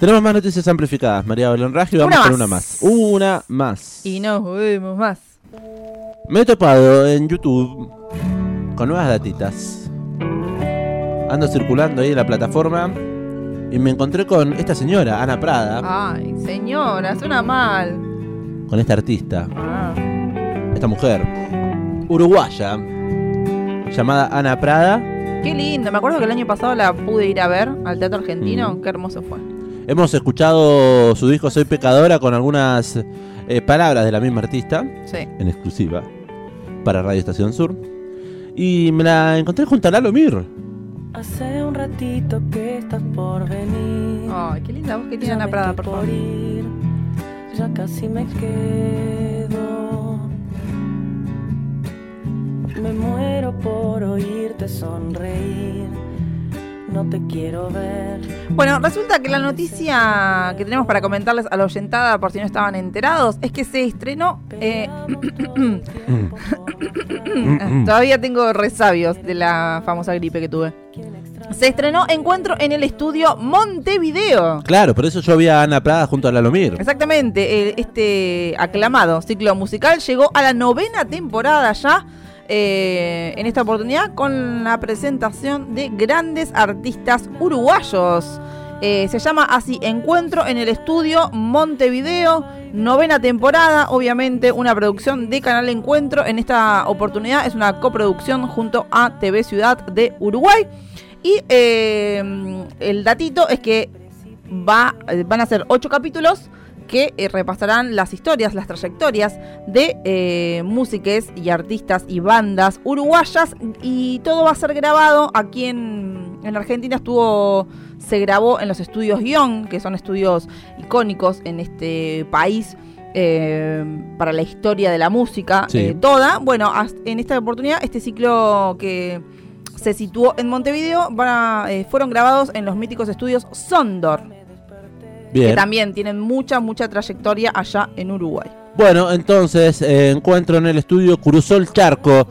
Tenemos más noticias amplificadas, María Belén Raggio, vamos con una más. Una más. Y nos vemos más. Me he topado en YouTube con nuevas datitas. Ando circulando ahí en la plataforma y me encontré con esta señora, Ana Prada, Ay, señora, suena mal. con esta artista, Ah. esta mujer, uruguaya, llamada Ana Prada. Qué lindo. Me acuerdo que el año pasado la pude ir a ver al Teatro Argentino. Mm. Qué hermoso fue. Hemos escuchado su disco Soy Pecadora con algunas eh, palabras de la misma artista, Sí. en exclusiva, para Radio Estación Sur. Y me la encontré junto a Lalo Mir. Hace un ratito que estás por venir. Ay, qué linda voz que tiene Ana Prada, por favor. ir, ya casi me quedo. Me muero por oírte sonreír. No te quiero ver. Bueno, resulta que la noticia que tenemos para comentarles a la oyentada, por si no estaban enterados, es que se estrenó. eh, todavía tengo resabios de la famosa gripe que tuve. Se estrenó Encuentro en el estudio Montevideo. Claro, por eso yo vi a Ana Prada junto a Lalo Mir. Exactamente, este aclamado ciclo musical llegó a la novena temporada ya. Eh, en esta oportunidad con la presentación de grandes artistas uruguayos. Eh, se llama así Encuentro en el estudio Montevideo, novena temporada, obviamente una producción de Canal Encuentro. En esta oportunidad es una coproducción junto a TV Ciudad de Uruguay. Y eh, el datito es que va, van a ser ocho capítulos que eh, repasarán las historias, las trayectorias de eh, músiques y artistas y bandas uruguayas y todo va a ser grabado aquí en, en Argentina estuvo se grabó en los estudios Guión, que son estudios icónicos en este país eh, para la historia de la música Sí. eh, toda. Bueno, en esta oportunidad este ciclo que se situó en Montevideo van a- eh, fueron grabados en los míticos estudios Sondor que también tienen mucha, mucha trayectoria allá en Uruguay. Bueno, entonces eh, encuentro en el estudio Cruzol Charco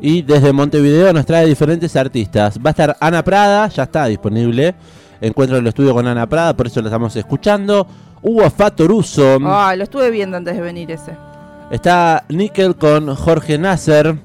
y desde Montevideo nos trae diferentes artistas. Va a estar Ana Prada, ya está disponible. Encuentro en el estudio con Ana Prada, por eso la estamos escuchando. Hugo Fatoruso. Ah, lo estuve viendo antes de venir ese. Está Nickel con Jorge Nasser,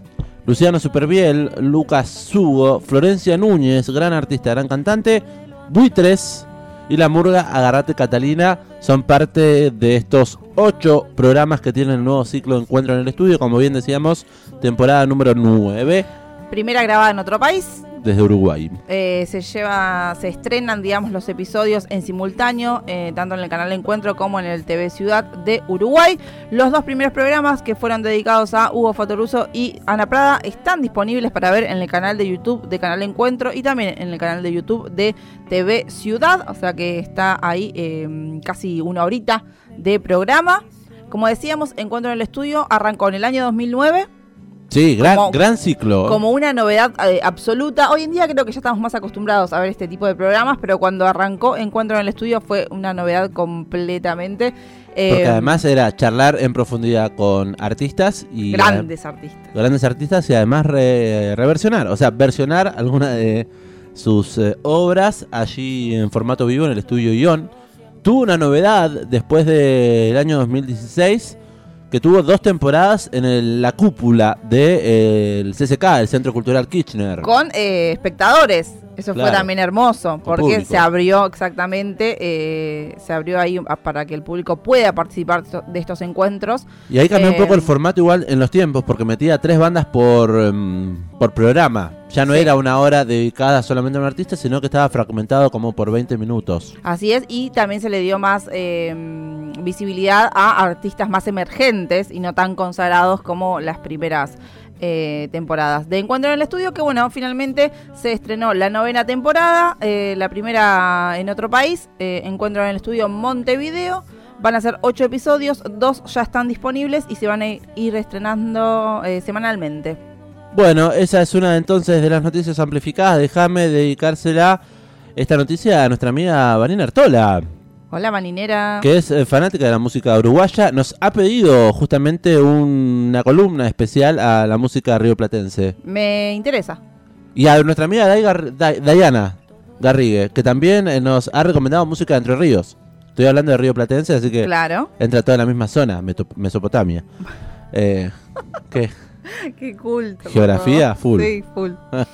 Luciano Superbiel, Lucas Sugo, Florencia Núñez, gran artista, gran cantante, Buitres y La Murga Agarrate Catalina son parte de estos ocho programas que tienen el nuevo ciclo de Encuentro en el Estudio, como bien decíamos, temporada número 9 Primera grabada en otro país. Desde Uruguay. eh, se lleva, se estrenan, digamos, los episodios en simultáneo, eh, tanto en el canal Encuentro como en el TV Ciudad de Uruguay. Los dos primeros programas que fueron dedicados a Hugo Fatoruso y Ana Prada están disponibles para ver en el canal de YouTube de Canal Encuentro y también en el canal de YouTube de TV Ciudad. O sea que está ahí eh, casi una horita de programa. Como decíamos, Encuentro en el Estudio arrancó en el año 2009 Sí, gran, Como- gran ciclo. como una novedad eh, absoluta. Hoy en día creo que ya estamos más acostumbrados a ver este tipo de programas, pero cuando arrancó Encuentro en el Estudio fue una novedad completamente. eh, Porque además era charlar en profundidad con artistas y grandes artistas. grandes artistas y además re- reversionar, o sea, versionar alguna de sus eh, obras allí en formato vivo en el estudio Ion. Tuvo una novedad después del año 2016 que tuvo dos temporadas en el- la cúpula del CCK, el Centro Cultural Kirchner. Con eh, espectadores. Eso fue también hermoso, porque se abrió exactamente, eh, se abrió ahí a- para que el público pueda participar de estos encuentros. Y ahí cambió un Eh, poco el formato igual en los tiempos, porque metía tres bandas por, em, por programa. Ya no Sí. era una hora dedicada solamente a un artista, sino que estaba fragmentado como por 20 minutos. Así es, y también se le dio más eh, visibilidad a artistas más emergentes y no tan consagrados como las primeras eh, temporadas de Encuentro en el Estudio, que bueno, finalmente se estrenó la novena temporada, eh, la primera en otro país, eh, Encuentro en el Estudio Montevideo. Van a ser ocho episodios, dos ya están disponibles y se van a ir estrenando eh, semanalmente. Bueno, esa es una entonces de las noticias amplificadas. Déjame dedicársela esta noticia a nuestra amiga Vanina Artola, Hola, maninera. que es eh, fanática de la música uruguaya. Nos ha pedido justamente una columna especial a la música rioplatense. Me interesa. Y a nuestra amiga Dayana Garrigue, que también eh, nos ha recomendado música de Entre Ríos. Estoy hablando de Río Platense, así que Claro. entra toda en la misma zona, Mesopotamia. Eh, ¿Qué? Qué culto. Geografía, full. Sí, full.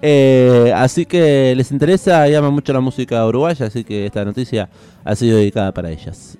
Eh, así que les interesa aman mucho la música uruguaya, así que esta noticia ha sido dedicada para ellas.